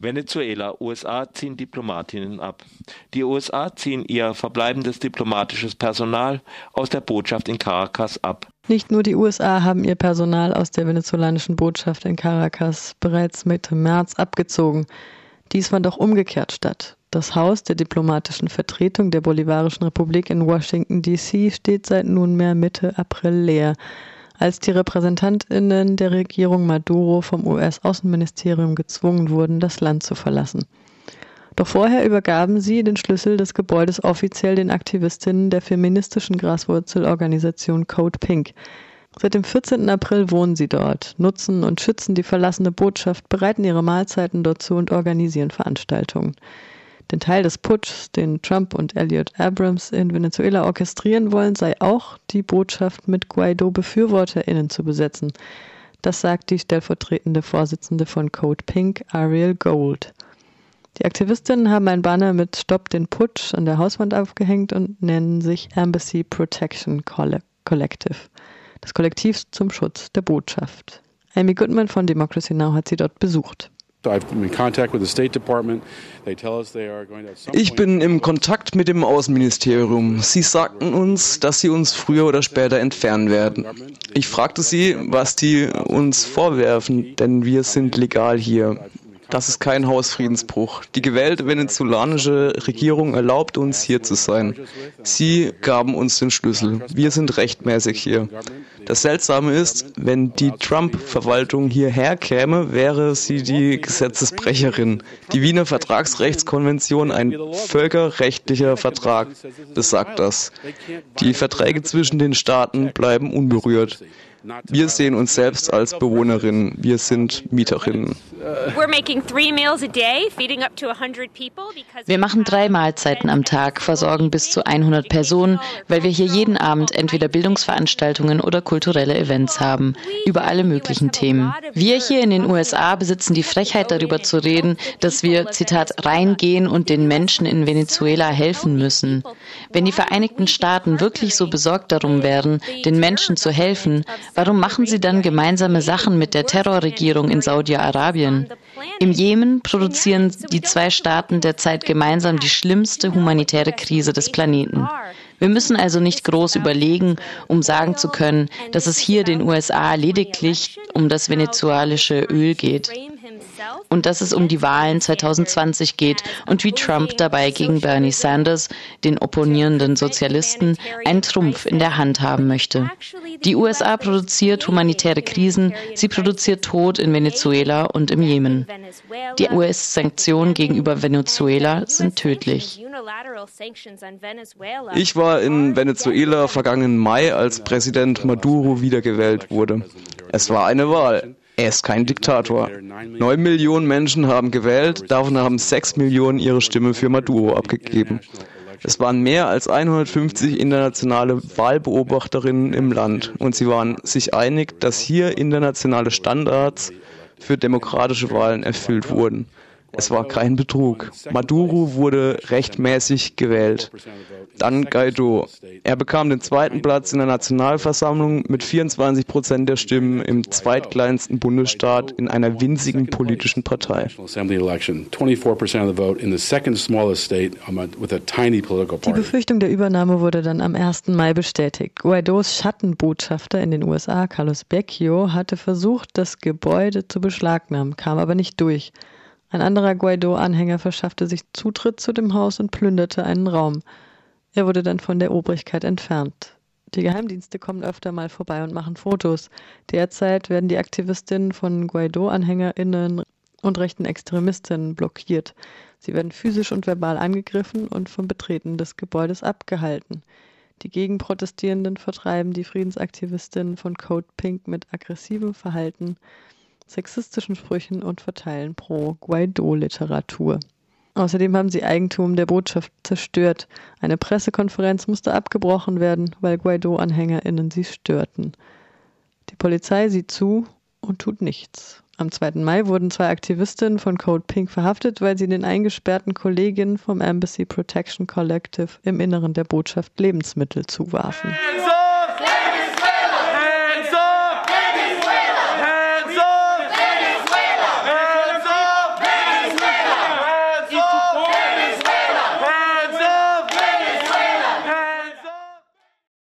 Venezuela, USA ziehen Diplomatinnen ab. Die USA ziehen ihr verbleibendes diplomatisches Personal aus der Botschaft in Caracas ab. Nicht nur die USA haben ihr Personal aus der venezolanischen Botschaft in Caracas bereits Mitte März abgezogen. Dies fand auch umgekehrt statt. Das Haus der diplomatischen Vertretung der Bolivarischen Republik in Washington, D.C. steht seit nunmehr Mitte April leer als die Repräsentantinnen der Regierung Maduro vom US-Außenministerium gezwungen wurden, das Land zu verlassen. Doch vorher übergaben sie den Schlüssel des Gebäudes offiziell den Aktivistinnen der feministischen Graswurzelorganisation Code Pink. Seit dem 14. April wohnen sie dort, nutzen und schützen die verlassene Botschaft, bereiten ihre Mahlzeiten dort zu und organisieren Veranstaltungen. Den Teil des Putschs, den Trump und Elliot Abrams in Venezuela orchestrieren wollen, sei auch die Botschaft mit Guaido-BefürworterInnen zu besetzen. Das sagt die stellvertretende Vorsitzende von Code Pink, Ariel Gold. Die Aktivistinnen haben ein Banner mit Stopp den Putsch an der Hauswand aufgehängt und nennen sich Embassy Protection Collective, das Kollektiv zum Schutz der Botschaft. Amy Goodman von Democracy Now! hat sie dort besucht. Ich bin im Kontakt mit dem Außenministerium. Sie sagten uns, dass sie uns früher oder später entfernen werden. Ich fragte sie, was die uns vorwerfen, denn wir sind legal hier. Das ist kein Hausfriedensbruch. Die gewählte venezolanische Regierung erlaubt uns, hier zu sein. Sie gaben uns den Schlüssel. Wir sind rechtmäßig hier. Das Seltsame ist, wenn die Trump-Verwaltung hierher käme, wäre sie die Gesetzesbrecherin. Die Wiener Vertragsrechtskonvention, ein völkerrechtlicher Vertrag, besagt das. Die Verträge zwischen den Staaten bleiben unberührt. Wir sehen uns selbst als Bewohnerinnen. Wir sind Mieterinnen. Wir machen drei Mahlzeiten am Tag, versorgen bis zu 100 Personen, weil wir hier jeden Abend entweder Bildungsveranstaltungen oder kulturelle Events haben, über alle möglichen Themen. Wir hier in den USA besitzen die Frechheit darüber zu reden, dass wir, Zitat, reingehen und den Menschen in Venezuela helfen müssen. Wenn die Vereinigten Staaten wirklich so besorgt darum wären, den Menschen zu helfen, Warum machen sie dann gemeinsame Sachen mit der Terrorregierung in Saudi-Arabien? Im Jemen produzieren die zwei Staaten derzeit gemeinsam die schlimmste humanitäre Krise des Planeten. Wir müssen also nicht groß überlegen, um sagen zu können, dass es hier den USA lediglich um das venezuelische Öl geht und dass es um die Wahlen 2020 geht und wie Trump dabei gegen Bernie Sanders, den opponierenden Sozialisten, einen Trumpf in der Hand haben möchte. Die USA produziert humanitäre Krisen, sie produziert Tod in Venezuela und im Jemen. Die US-Sanktionen gegenüber Venezuela sind tödlich. Ich war in Venezuela vergangenen Mai, als Präsident Maduro wiedergewählt wurde. Es war eine Wahl. Er ist kein Diktator. Neun Millionen Menschen haben gewählt, davon haben sechs Millionen ihre Stimme für Maduro abgegeben. Es waren mehr als 150 internationale Wahlbeobachterinnen im Land und sie waren sich einig, dass hier internationale Standards für demokratische Wahlen erfüllt wurden. Es war kein Betrug. Maduro wurde rechtmäßig gewählt. Dann Guaido. Er bekam den zweiten Platz in der Nationalversammlung mit 24 Prozent der Stimmen im zweitkleinsten Bundesstaat in einer winzigen politischen Partei. Die Befürchtung der Übernahme wurde dann am 1. Mai bestätigt. Guaidos Schattenbotschafter in den USA, Carlos Becchio, hatte versucht, das Gebäude zu beschlagnahmen, kam aber nicht durch. Ein anderer Guaido-Anhänger verschaffte sich Zutritt zu dem Haus und plünderte einen Raum. Er wurde dann von der Obrigkeit entfernt. Die Geheimdienste kommen öfter mal vorbei und machen Fotos. Derzeit werden die Aktivistinnen von Guaido-AnhängerInnen und rechten Extremistinnen blockiert. Sie werden physisch und verbal angegriffen und vom Betreten des Gebäudes abgehalten. Die Gegenprotestierenden vertreiben die Friedensaktivistinnen von Code Pink mit aggressivem Verhalten sexistischen Sprüchen und verteilen pro Guaido-Literatur. Außerdem haben sie Eigentum der Botschaft zerstört. Eine Pressekonferenz musste abgebrochen werden, weil Guaido-AnhängerInnen sie störten. Die Polizei sieht zu und tut nichts. Am 2. Mai wurden zwei Aktivistinnen von Code Pink verhaftet, weil sie den eingesperrten Kolleginnen vom Embassy Protection Collective im Inneren der Botschaft Lebensmittel zuwarfen.